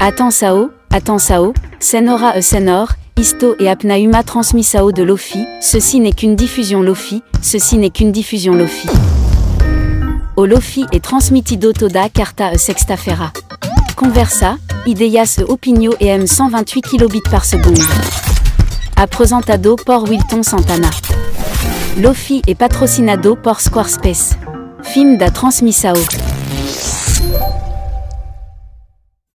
Attends-sao, attends-sao, senora e senor, isto et apnauma transmissao de Lofi, ceci n'est qu'une diffusion Lofi, ceci n'est qu'une diffusion Lofi. O Lofi est transmitido toda carta e sextafera. Conversa, ideas e opinio et m 128 kilobits par seconde. Apresentado por Wilton Santana. Lofi est patrocinado por Squarespace. Film da transmissao.